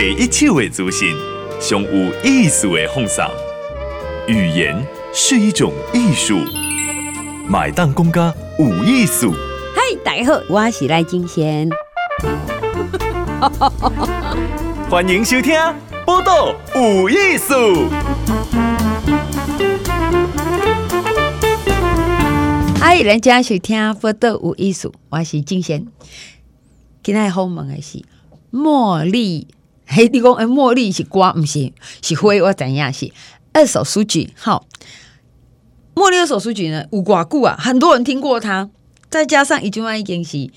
第一手的资讯，上有意思的放送。语言是一种艺术，买单公家有艺术。嗨，大家好，我是赖金贤。欢迎收听《报道有艺术》。嗨，人家收听《报道有艺术》，我是金贤。今天好问的是茉莉，嘿，你讲诶，茉莉是瓜，不是是花，我知影是二手书籍。好，茉莉二手书籍呢，有寡久啊，很多人听过他，再加上已经已经是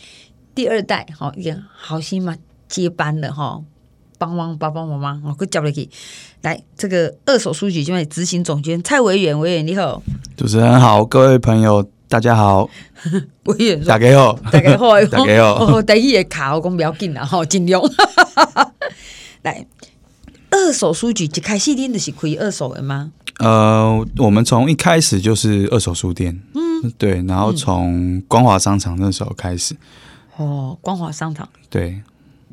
第二代，好，已经好心嘛接班了哈，帮帮帮帮忙忙，我去叫你去。来，这个二手书局就为执行总监蔡维远，维远你好，主持人好，各位朋友。大家好，大家好，大家好，大家好。哦，第一个卡我讲不要紧啦，吼，尽量。来，二手书局一开始恁就是开二手的吗？呃，我们从一开始就是二手书店，嗯，对，然后从光华商场那时候开始。哦，光华商场，对，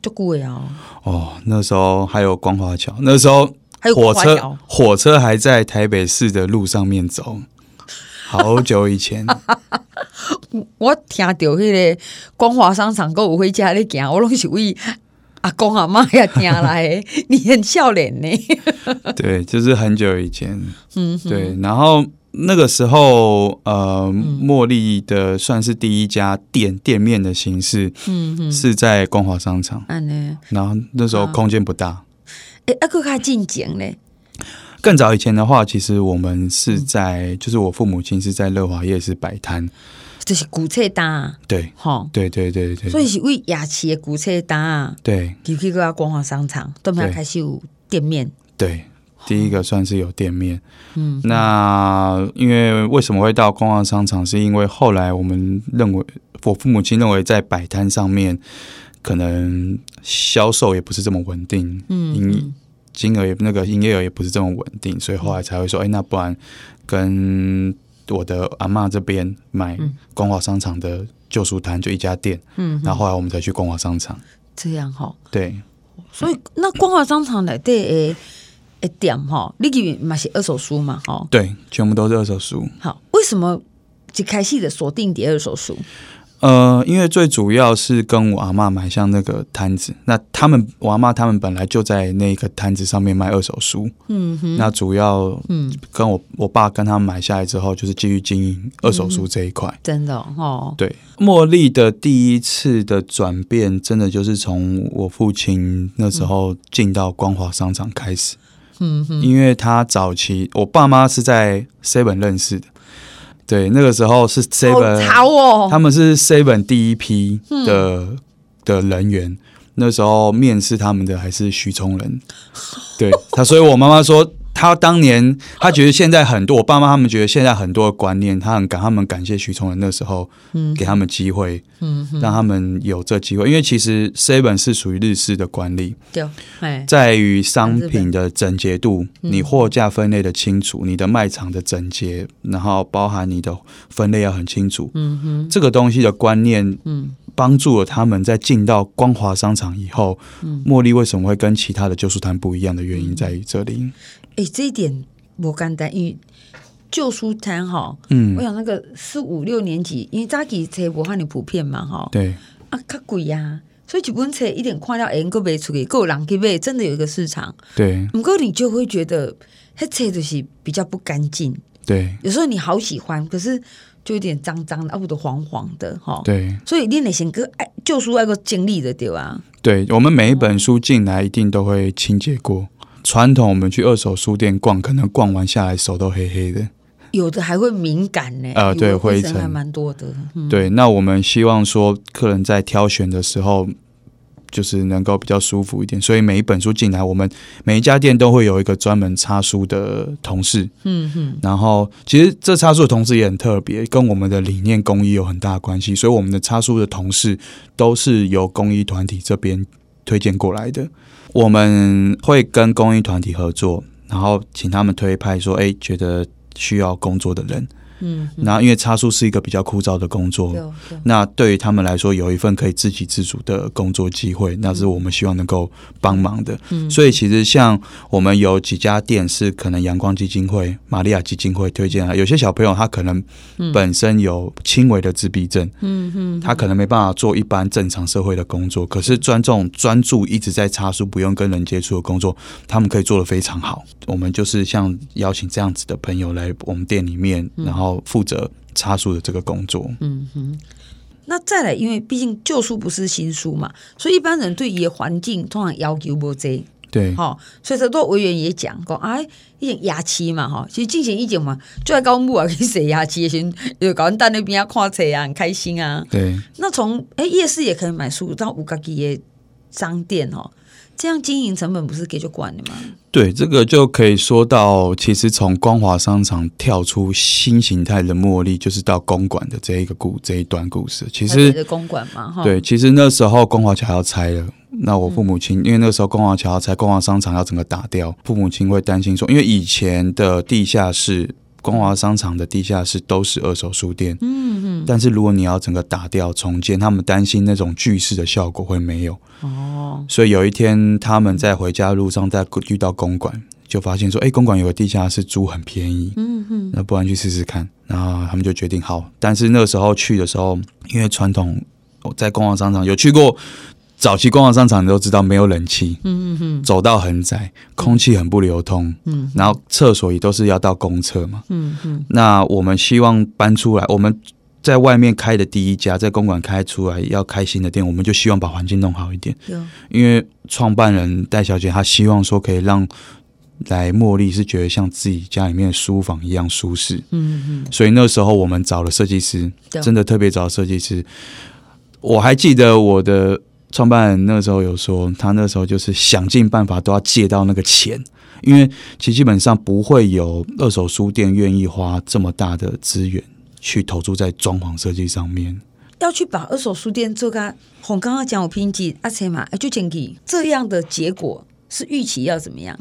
就贵啊。哦，那时候还有光华桥，那时候还有火车火车还在台北市的路上面走。好久以前，我听到迄个光华商场购物回家咧行，我拢是为阿公阿妈也听来，你很笑脸呢。对，就是很久以前，嗯，对。然后那个时候，呃，茉莉的算是第一家店店面的形式，嗯，是在光华商场。嗯，然后那时候空间不大，哎，阿哥较进前呢。更早以前的话，其实我们是在，嗯、就是我父母亲是在乐华夜市摆摊，就是古册单，对，哈，对对对对，所以是为雅琪的古册单，对，你可以过光华商场，都没有开始有店面，对，第一个算是有店面，嗯，那因为为什么会到光华商场，是因为后来我们认为，我父母亲认为在摆摊上面可能销售也不是这么稳定，嗯。嗯。金额也那个营业额也不是这么稳定，所以后来才会说，哎、欸，那不然跟我的阿妈这边买光华商场的旧书摊，就一家店。嗯，然后后来我们才去光华商场。这样哈，对。所以那光华商场内底诶诶店哈，你给买些二手书嘛？哈，对，全部都是二手书。好，为什么一开始的锁定第二手书？呃，因为最主要是跟我阿妈买像那个摊子，那他们我阿妈他们本来就在那个摊子上面卖二手书，嗯哼，那主要嗯跟我我爸跟他们买下来之后，就是继续经营二手书这一块，真的哦，对，茉莉的第一次的转变，真的就是从我父亲那时候进到光华商场开始，嗯哼，因为他早期我爸妈是在 Seven 认识的。对，那个时候是 Seven，哦，他们是 Seven 第一批的、嗯、的人员。那时候面试他们的还是徐崇仁，对他，所以我妈妈说。他当年，他觉得现在很多我爸妈他们觉得现在很多的观念，他很感他们感谢徐崇仁那时候，给他们机会，嗯，让他们有这机会，因为其实 Seven 是属于日式的管理，对，在于商品的整洁度，你货架分类的清楚，你的卖场的整洁，然后包含你的分类要很清楚，嗯哼，这个东西的观念，嗯，帮助了他们在进到光华商场以后，茉莉为什么会跟其他的旧书摊不一样的原因在于这里。哎、欸，这一点不简单，因为旧书摊哈，嗯，我想那个四五六年级，因为早期册无很普遍嘛，哈，对，啊，较贵呀，所以一本册一点看了，哎，够卖出去，够人去买，真的有一个市场，对。不过你就会觉得，那册就是比较不干净，对。有时候你好喜欢，可是就有点脏脏的，啊，不都黄黄的，哈，对。所以你那些个爱旧书爱个经历的，对吧？对，我们每一本书进来，一定都会清洁过。传统我们去二手书店逛，可能逛完下来手都黑黑的，有的还会敏感呢。呃，对，灰尘还蛮多的。嗯、对，那我们希望说客人在挑选的时候，就是能够比较舒服一点。所以每一本书进来，我们每一家店都会有一个专门擦书的同事。嗯哼。然后，其实这擦书的同事也很特别，跟我们的理念公益有很大关系。所以我们的擦书的同事都是由公益团体这边推荐过来的。我们会跟公益团体合作，然后请他们推派说：“哎，觉得需要工作的人，嗯，那因为插书是一个比较枯燥的工作，那对于他们来说，有一份可以自给自足的工作机会，那是我们希望能够帮忙的。嗯，所以其实像我们有几家店是可能阳光基金会、玛利亚基金会推荐啊，有些小朋友他可能本身有轻微的自闭症，嗯嗯，他可能没办法做一般正常社会的工作，可是专这种专注一直在插书，不用跟人接触的工作，他们可以做的非常好。我们就是像邀请这样子的朋友来我们店里面，然后负责插书的这个工作。嗯哼。那再来，因为毕竟旧书不是新书嘛，所以一般人对于环境通常要求不这。对，哈，所以很多委员也讲过，哎，一种牙期嘛，哈，其实进行一种嘛，就在高木啊，可以洗牙期，先有搞人到那边啊，看册啊，很开心啊。对，那从哎夜市也可以买书，到五家己的商店哦。这样经营成本不是给就管了吗？对，这个就可以说到，其实从光华商场跳出新形态的茉莉，就是到公馆的这一个故这一段故事。其实公馆嘛，哈，对，其实那时候光华桥要拆了，那我父母亲、嗯、因为那时候光华桥要拆，光华商场要整个打掉，父母亲会担心说，因为以前的地下室。光华商场的地下室都是二手书店，嗯嗯，但是如果你要整个打掉重建，他们担心那种巨式的效果会没有哦。所以有一天他们在回家路上，在遇到公馆，就发现说：“哎，公馆有个地下室租很便宜，嗯嗯，那不然去试试看。”然后他们就决定好。但是那时候去的时候，因为传统在光华商场有去过。早期光华商场你都知道没有冷气，嗯嗯嗯，走道很窄，空气很不流通，嗯，然后厕所也都是要到公厕嘛，嗯嗯，那我们希望搬出来，我们在外面开的第一家在公馆开出来要开新的店，我们就希望把环境弄好一点，有，因为创办人戴小姐她希望说可以让来茉莉是觉得像自己家里面的书房一样舒适，嗯嗯，所以那时候我们找了设计师，真的特别找设计师，我还记得我的。创办人那时候有说，他那时候就是想尽办法都要借到那个钱，因为其实基本上不会有二手书店愿意花这么大的资源去投注在装潢设计上面。要去把二手书店做个，我刚刚讲我拼计而且嘛，就建议这样的结果是预期要怎么样？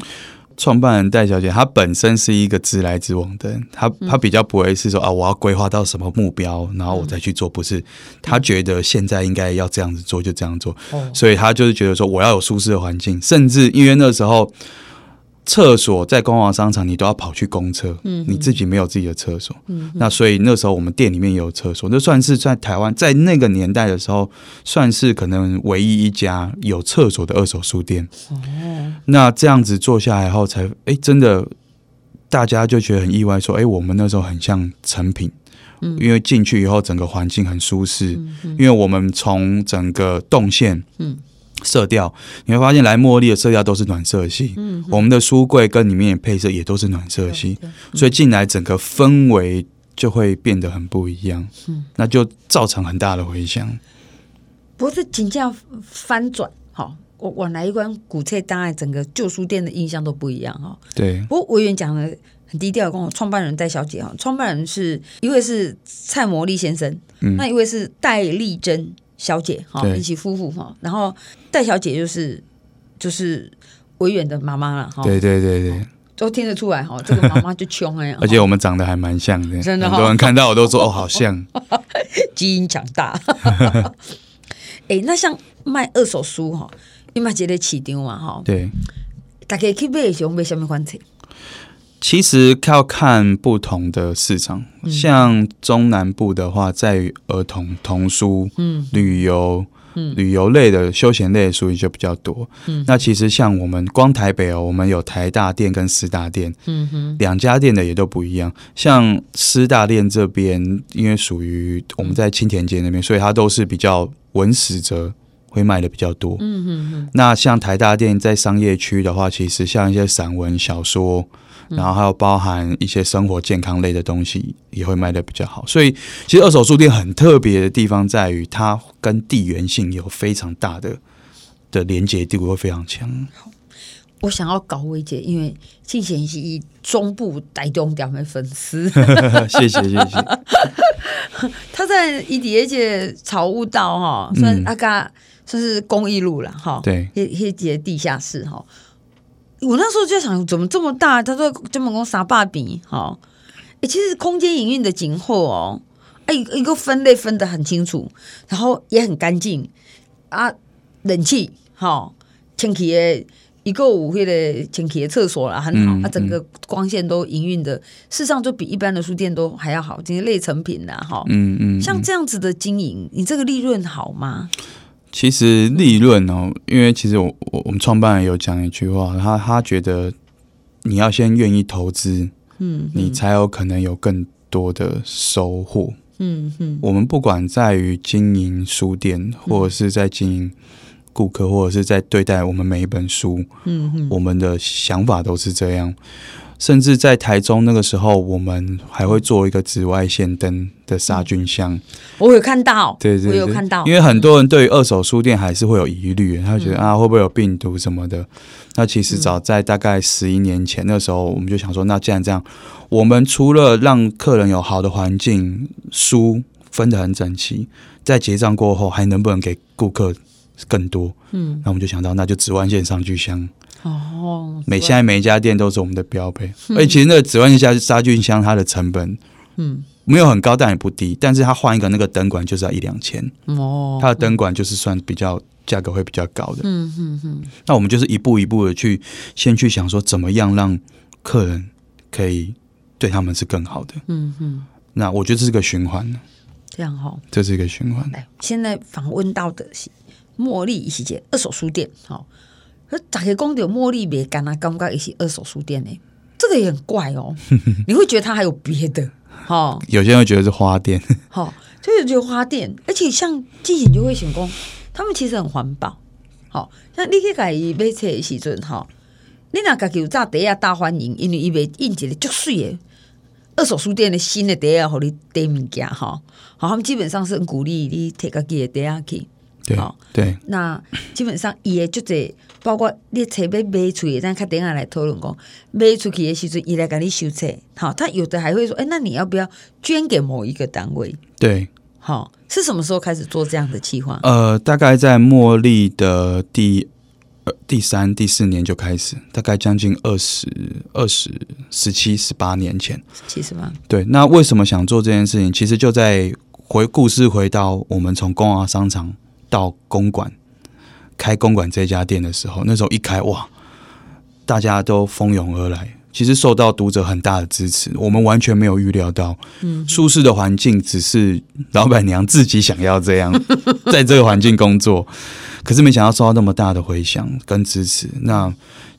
创办人戴小姐，她本身是一个直来直往的人，她她比较不会是说啊，我要规划到什么目标，然后我再去做，不是，她觉得现在应该要这样子做，就这样做，所以她就是觉得说，我要有舒适的环境，甚至因为那时候。厕所在光华商场，你都要跑去公厕，嗯、你自己没有自己的厕所。嗯、那所以那时候我们店里面也有厕所，那算是在台湾在那个年代的时候，算是可能唯一一家有厕所的二手书店。哦、那这样子做下来后才，才、欸、哎真的大家就觉得很意外，说哎、欸、我们那时候很像成品，嗯、因为进去以后整个环境很舒适，因为我们从整个动线，嗯。色调，你会发现来茉莉的色调都是暖色系。嗯，我们的书柜跟里面的配色也都是暖色系，所以进来整个氛围就会变得很不一样。嗯，那就造成很大的回响。不是仅这样翻转，哈，我我来一关古册档案，整个旧书店的印象都不一样，哈。对。不过委员讲的很低调，跟我创办人戴小姐哈，创办人是一位是蔡魔力先生，嗯，那一位是戴丽珍。小姐哈，一起夫妇哈，然后戴小姐就是就是委员的妈妈了哈。对对对对，都听得出来哈，这个妈妈就穷哎。而且我们长得还蛮像的，真的，很多人看到我都说哦，好像，基因强大。哎，那像卖二手书哈，你嘛觉得起丢嘛哈？对，大家去买的时候买什么款式？其实要看不同的市场，嗯、像中南部的话，在于儿童童书、嗯、旅游、嗯、旅游类的休闲类的书就比较多。嗯、那其实像我们光台北哦，我们有台大店跟师大店，嗯、哼两家店的也都不一样。像师大店这边，因为属于我们在青田街那边，所以它都是比较文史哲会卖的比较多。嗯、哼哼那像台大店在商业区的话，其实像一些散文小说。然后还有包含一些生活健康类的东西也会卖的比较好，所以其实二手书店很特别的地方在于它跟地缘性有非常大的的连接度会非常强。我想要搞薇姐，因为之前是中部台中店的粉丝，谢谢谢谢。他在伊迪姐草悟道哈，算阿嘎算是公益路了哈，对，一一节地下室哈。我那时候就在想，怎么这么大？他说这么公沙坝饼，好，哎，其实空间营运的景后哦，哎，一个分类分得很清楚，然后也很干净啊，冷气好，清气的一个五会的清气的厕所啦，很好，嗯、啊，整个光线都营运的，事实上就比一般的书店都还要好，这些类成品呐，哈，嗯嗯，像这样子的经营，你这个利润好吗？其实利润哦，因为其实我我我们创办人有讲一句话，他他觉得你要先愿意投资，嗯，你才有可能有更多的收获，嗯嗯。我们不管在于经营书店，或者是在经营顾客，或者是在对待我们每一本书，嗯嗯，我们的想法都是这样。甚至在台中那个时候，我们还会做一个紫外线灯的杀菌箱。我有看到，对对，对，我有看到。因为很多人对于二手书店还是会有疑虑，他觉得啊会不会有病毒什么的。那其实早在大概十一年前，那时候我们就想说，那既然这样，我们除了让客人有好的环境，书分得很整齐，在结账过后还能不能给顾客更多？嗯，那我们就想到，那就紫外线杀菌箱。哦，每现在每一家店都是我们的标配，嗯、而且其实那个紫外线杀菌箱它的成本，嗯，没有很高，但也不低。但是它换一个那个灯管就是要一两千，哦，它的灯管就是算比较价格会比较高的，嗯嗯嗯。那我们就是一步一步的去先去想说，怎么样让客人可以对他们是更好的，嗯嗯。那我觉得这是个循环，这样哈，这是一个循环。来，现在访问到的是茉莉一些二手书店，好。大家讲到茉莉别干啊感觉也是二手书店呢，这个也很怪哦。你会觉得它还有别的哈？有些人会觉得是花店，好，就是觉得花店，而且像之前就会想讲，他们其实很环保。好，像你去买买册的时阵哈，你那个有炸碟啊大欢迎，因为伊卖印一个足水的二手书店的新的碟啊，和你带物件哈。好，他们基本上是很鼓励你摕家己的碟啊去。对，对，那基本上伊也就这。包括你册要卖出去，咱较等下来讨论讲卖出去的时阵，伊来给你收册。好，他有的还会说，哎、欸，那你要不要捐给某一个单位？对，好，是什么时候开始做这样的计划？呃，大概在茉莉的第呃第三、第四年就开始，大概将近二十二十十七十八年前，七十八。对，那为什么想做这件事情？其实就在回故事回到我们从公华商场到公馆。开公馆这家店的时候，那时候一开哇，大家都蜂拥而来。其实受到读者很大的支持，我们完全没有预料到，嗯，舒适的环境只是老板娘自己想要这样，在这个环境工作，可是没想到受到那么大的回响跟支持。那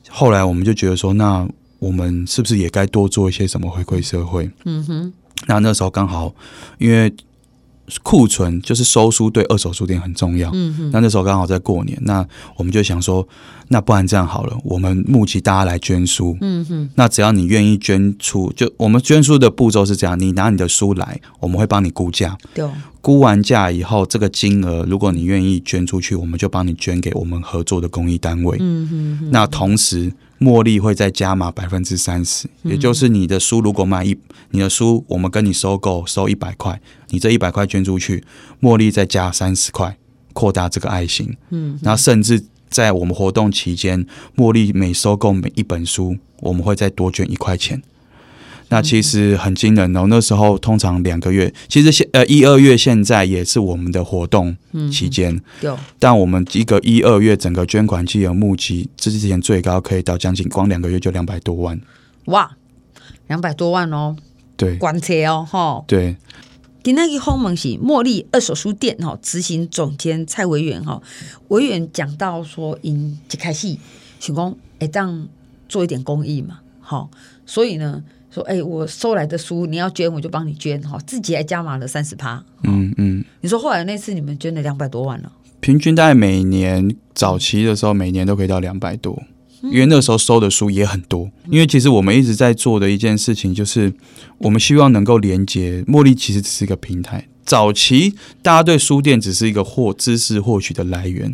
后来我们就觉得说，那我们是不是也该多做一些什么回馈社会？嗯哼，那那时候刚好因为。库存就是收书，对二手书店很重要。那那时候刚好在过年，那我们就想说，那不然这样好了，我们募集大家来捐书。嗯哼，那只要你愿意捐出，就我们捐书的步骤是这样：你拿你的书来，我们会帮你估价。对，估完价以后，这个金额如果你愿意捐出去，我们就帮你捐给我们合作的公益单位。嗯哼，那同时。茉莉会再加码百分之三十，也就是你的书如果卖一，你的书我们跟你收购收一百块，你这一百块捐出去，茉莉再加三十块，扩大这个爱心。嗯，然后甚至在我们活动期间，茉莉每收购每一本书，我们会再多捐一块钱。那其实很惊人哦，那时候通常两个月，其实现呃一二月现在也是我们的活动期间，有、嗯，但我们一个一二月整个捐款金额募集，这之前最高可以到将近光两个月就两百多万，哇，两百多万哦，对，关切哦，哈，对。今天访问是茉莉二手书店哈执行总监蔡维远哈，维远讲到说，因一开始想讲哎这样做一点公益嘛，好，所以呢。说哎，我收来的书你要捐，我就帮你捐哈，自己还加码了三十趴。嗯嗯，你说后来那次你们捐了两百多万了，平均大概每年早期的时候，每年都可以到两百多，因为那时候收的书也很多。因为其实我们一直在做的一件事情，就是我们希望能够连接茉莉，其实只是一个平台。早期大家对书店只是一个获知识获取的来源，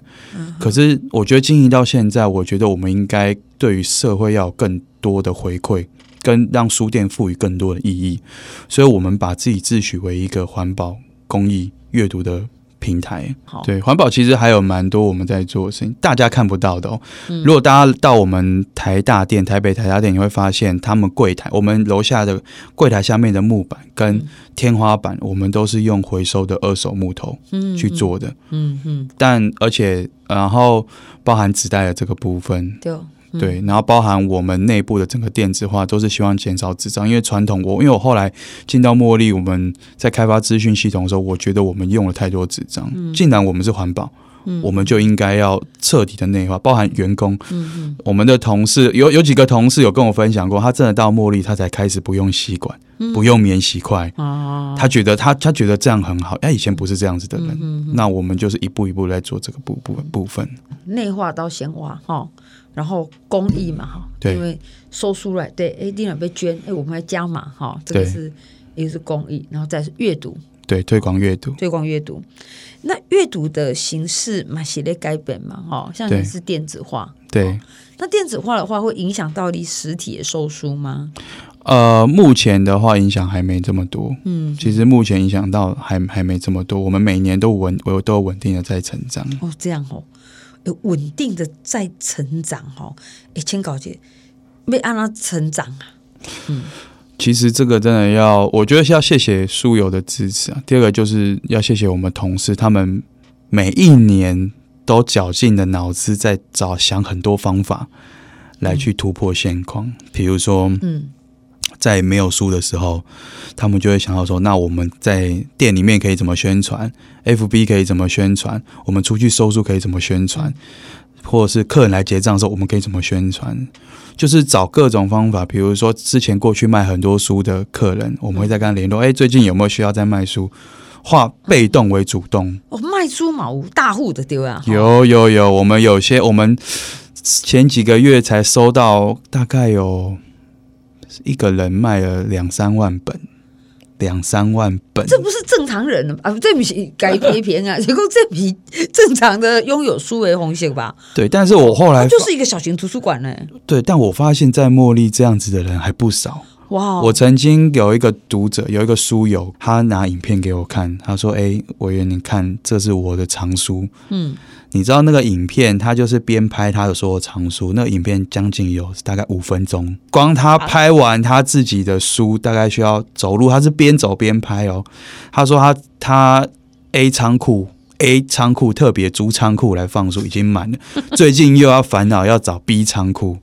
可是我觉得经营到现在，我觉得我们应该对于社会要有更多的回馈。跟让书店赋予更多的意义，所以我们把自己自诩为一个环保、公益、阅读的平台好。对，环保其实还有蛮多我们在做的事情，大家看不到的哦。嗯如果大家到我们台大店、台北台大店，你会发现他们柜台，我们楼下的柜台下面的木板跟天花板，我们都是用回收的二手木头去做的。嗯嗯，但而且然后包含纸袋的这个部分。对。对，然后包含我们内部的整个电子化，都是希望减少纸张，因为传统我因为我后来进到茉莉，我们在开发资讯系统的时候，我觉得我们用了太多纸张。嗯、既然我们是环保，嗯、我们就应该要彻底的内化，包含员工，嗯嗯，我们的同事有有几个同事有跟我分享过，他真的到茉莉，他才开始不用吸管，嗯、不用免洗筷，哦、他觉得他他觉得这样很好，哎，以前不是这样子的人，那我们就是一步一步来做这个部部部分，内化到显化哈。然后公益嘛哈，对因为收书来对，哎，另外被捐，哎，我们还加码哈，这个是一个是公益，然后再是阅读，对，推广阅读，推广阅读。那阅读的形式嘛，写的改本嘛，哈，像你是电子化，对。那电子化的话，会影响到你实体的收书吗？呃，目前的话影响还没这么多，嗯，其实目前影响到还还没这么多，我们每年都稳，我都有稳定的在成长。哦，这样哦。稳定的在成长哈，哎，请搞姐，没按他成长啊。嗯，其实这个真的要，我觉得是要谢谢书友的支持啊。第二个就是要谢谢我们同事，他们每一年都绞尽了脑子在找想很多方法来去突破现况，比如说，嗯。在没有书的时候，他们就会想到说：那我们在店里面可以怎么宣传？FB 可以怎么宣传？我们出去收书可以怎么宣传？或者是客人来结账的时候，我们可以怎么宣传？就是找各种方法。比如说，之前过去卖很多书的客人，我们会再跟他联络。哎，最近有没有需要再卖书？化被动为主动。哦，卖书嘛，无大户的丢啊。有有有，我们有些我们前几个月才收到，大概有。一个人卖了两三万本，两三万本，这不是正常人啊！这不是改批评啊，结果 这比正常的拥有书为红线吧？对，但是我后来就是一个小型图书馆呢。对，但我发现，在茉莉这样子的人还不少。哇.我曾经有一个读者，有一个书友，他拿影片给我看，他说：“哎，委员，你看，这是我的藏书。”嗯，你知道那个影片，他就是边拍他的所有藏书，那个影片将近有大概五分钟，光他拍完他自己的书，大概需要走路，他是边走边拍哦。他说他他 A 仓库 A 仓库特别租仓库来放书已经满了，最近又要烦恼要找 B 仓库。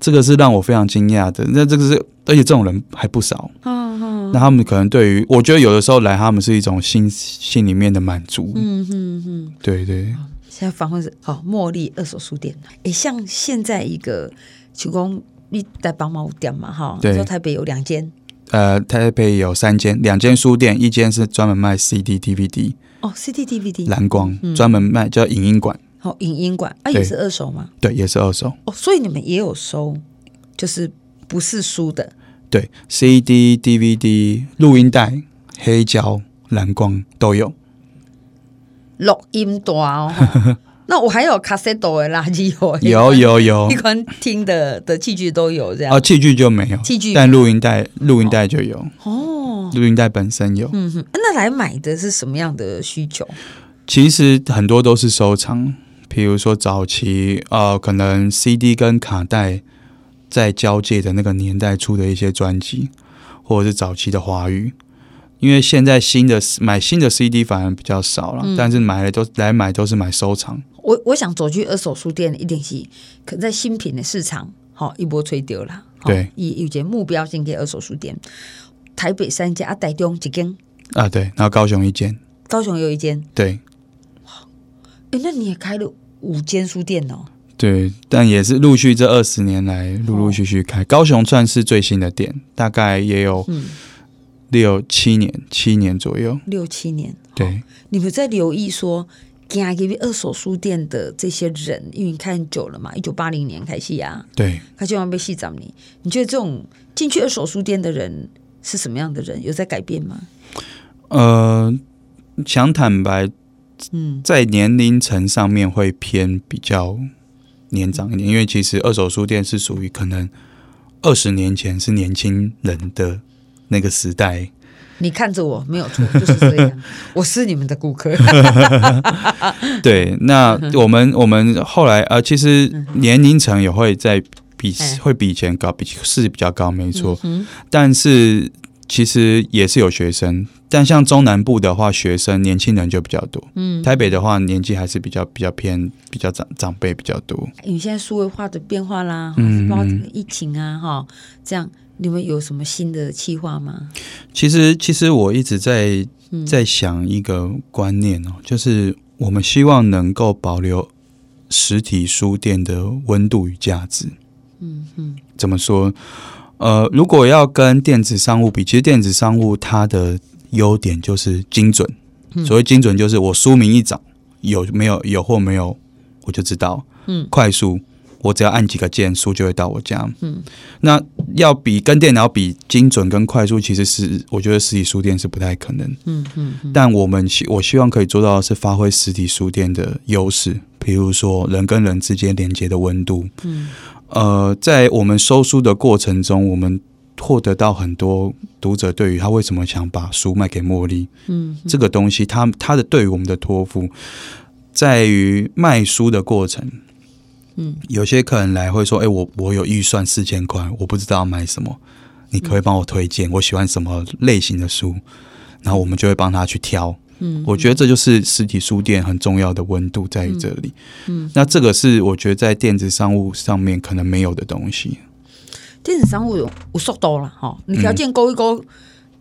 这个是让我非常惊讶的，那这个是，而且这种人还不少。嗯嗯，那他们可能对于，我觉得有的时候来，他们是一种心心里面的满足。嗯嗯嗯，对对。现在访问是哦，茉莉二手书店。诶，像现在一个提供你在帮忙店嘛哈？对。说台北有两间。呃，台北有三间，两间书店，一间是专门卖 CD DVD。哦，CD DVD。蓝光专门卖叫影音馆。哦，影音馆啊，也是二手吗？对，也是二手。哦，所以你们也有收，就是不是书的。对，CD、DVD、录音带、黑胶、蓝光都有。录音带哦，那我还有卡式的垃圾哦，有有有，一款听的的器具都有这样。哦，器具就没有，器具，但录音带录音带就有。哦，录音带本身有。嗯哼，那来买的是什么样的需求？其实很多都是收藏。比如说早期，呃，可能 CD 跟卡带在交界的那个年代出的一些专辑，或者是早期的华语，因为现在新的买新的 CD 反而比较少了，嗯、但是买的都来买都是买收藏。我我想走去二手书店，一定是可在新品的市场，好一波吹掉了。对，以有些目标性给二手书店，台北三家，台中几间啊？对，然后高雄一间，高雄有一间，对。哎，那你也开了？五间书店哦，对，但也是陆续这二十年来陆陆续续开。高雄算是最新的店，大概也有六七年，七年左右，六七年。对，你们在留意说，给二手书店的这些人，因为你看久了嘛，一九八零年开始啊，对，他就要被戏找你。你觉得这种进去二手书店的人是什么样的人？有在改变吗？呃，想坦白。嗯，在年龄层上面会偏比较年长一点，因为其实二手书店是属于可能二十年前是年轻人的那个时代，你看着我没有错，就是这样，我是你们的顾客。对，那我们我们后来呃，其实年龄层也会在比会比以前高，比是比较高，没错。但是其实也是有学生，但像中南部的话，学生年轻人就比较多。嗯，台北的话，年纪还是比较比较偏比较长长辈比较多。因为现在数位化的变化啦，嗯，包疫情啊，哈，这样。你们有什么新的计划吗？其实，其实我一直在在想一个观念哦，嗯、就是我们希望能够保留实体书店的温度与价值。嗯嗯，怎么说？呃，如果要跟电子商务比，其实电子商务它的优点就是精准。所谓精准，就是我书名一找，有没有有或没有，我就知道。嗯，快速。我只要按几个键，书就会到我家。嗯，那要比跟电脑比精准跟快速，其实是我觉得实体书店是不太可能。嗯嗯。嗯，但我们希我希望可以做到的是发挥实体书店的优势，比如说人跟人之间连接的温度。嗯。呃，在我们收书的过程中，我们获得到很多读者对于他为什么想把书卖给茉莉。嗯。这个东西，他他的对于我们的托付，在于卖书的过程。嗯，有些客人来会说：“哎、欸，我我有预算四千块，我不知道要买什么，你可，可以帮我推荐？我喜欢什么类型的书？然后我们就会帮他去挑。嗯，我觉得这就是实体书店很重要的温度在于这里。嗯，那这个是我觉得在电子商务上面可能没有的东西。电子商务有有速度了哈，你条件勾一勾。嗯”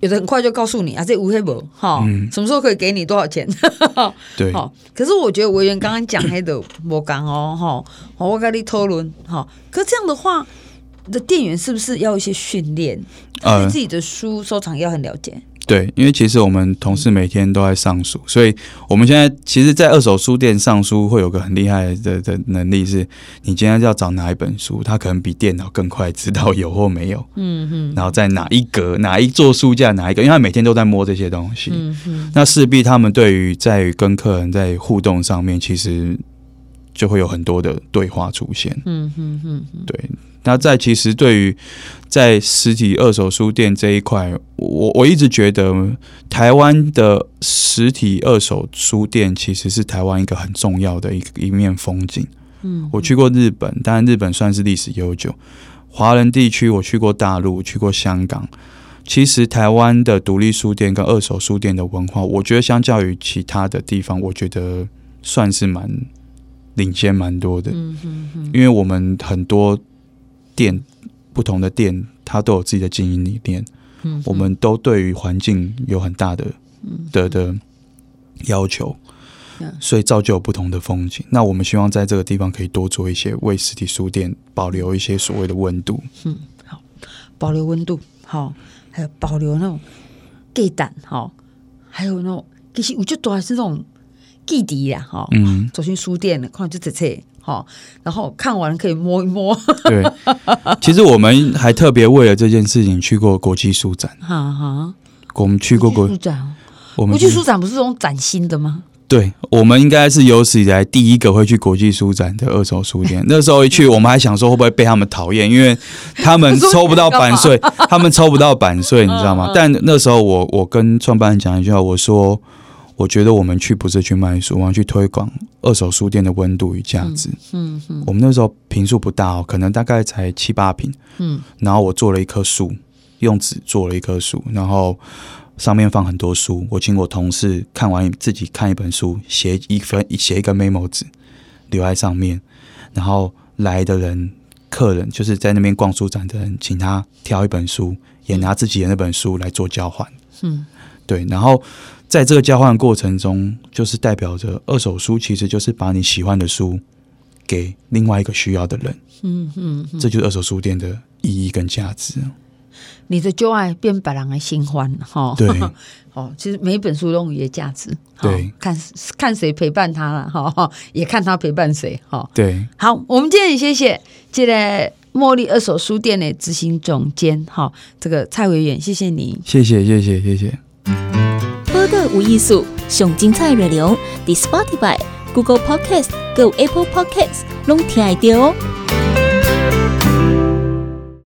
有的很快就告诉你啊，这无黑不哈，什么时候可以给你多少钱？对，好。可是我觉得委员刚刚讲黑的我讲哦，哈，我跟你讨论哈。可是这样的话，的店员是不是要一些训练？对自己的书收藏要很了解。对，因为其实我们同事每天都在上书，所以我们现在其实，在二手书店上书会有个很厉害的的能力，是你今天要找哪一本书，它可能比电脑更快知道有或没有。嗯哼。然后在哪一格、哪一座书架、哪一个，因为他每天都在摸这些东西。嗯嗯。那势必他们对于在于跟客人在互动上面，其实就会有很多的对话出现。嗯哼哼。对。那在其实对于在实体二手书店这一块，我我一直觉得台湾的实体二手书店其实是台湾一个很重要的一一面风景。嗯，我去过日本，当然日本算是历史悠久。华人地区我去过大陆，去过香港。其实台湾的独立书店跟二手书店的文化，我觉得相较于其他的地方，我觉得算是蛮领先蛮多的。嗯因为我们很多。店不同的店，它都有自己的经营理念。嗯，我们都对于环境有很大的的的要求，所以造就有不同的风景。那我们希望在这个地方可以多做一些，为实体书店保留一些所谓的温度。嗯，好，保留温度，好，还有保留那种地胆，好，还有那种其实我觉得都还是那种地底呀，哈，嗯，走进书店的，看就这些。好，然后看完可以摸一摸。对，其实我们还特别为了这件事情去过国际书展。哈哈，我们去过国际书展。我们国际书展不是这种崭新的吗？对，我们应该是有史以来第一个会去国际书展的二手书店。那时候一去，我们还想说会不会被他们讨厌，因为他们 抽不到版税，他们抽不到版税，你知道吗？但那时候我我跟创办人讲一句话，我说。我觉得我们去不是去卖书，我们去推广二手书店的温度与价值。嗯嗯，我们那时候平数不大哦，可能大概才七八平。嗯，然后我做了一棵树，用纸做了一棵树，然后上面放很多书。我请我同事看完自己看一本书，写一份写一个 memo 纸留在上面，然后来的人客人就是在那边逛书展的人，请他挑一本书，也拿自己的那本书来做交换。嗯，对，然后。在这个交换过程中，就是代表着二手书其实就是把你喜欢的书给另外一个需要的人。嗯嗯，这就是二手书店的意义跟价值。你的旧爱变别人的新欢，哈。对，哦，其实每一本书都有一个价值。对，看看谁陪伴他了，哈，也看他陪伴谁，哈。对，好，我们今天也谢谢这个茉莉二手书店的执行总监，哈，这个蔡维远，谢谢你，谢谢，谢谢，谢谢。播的无艺术，上精彩内容，伫 Spotify、Google Podcast、Go Apple Podcast，拢听得到哦。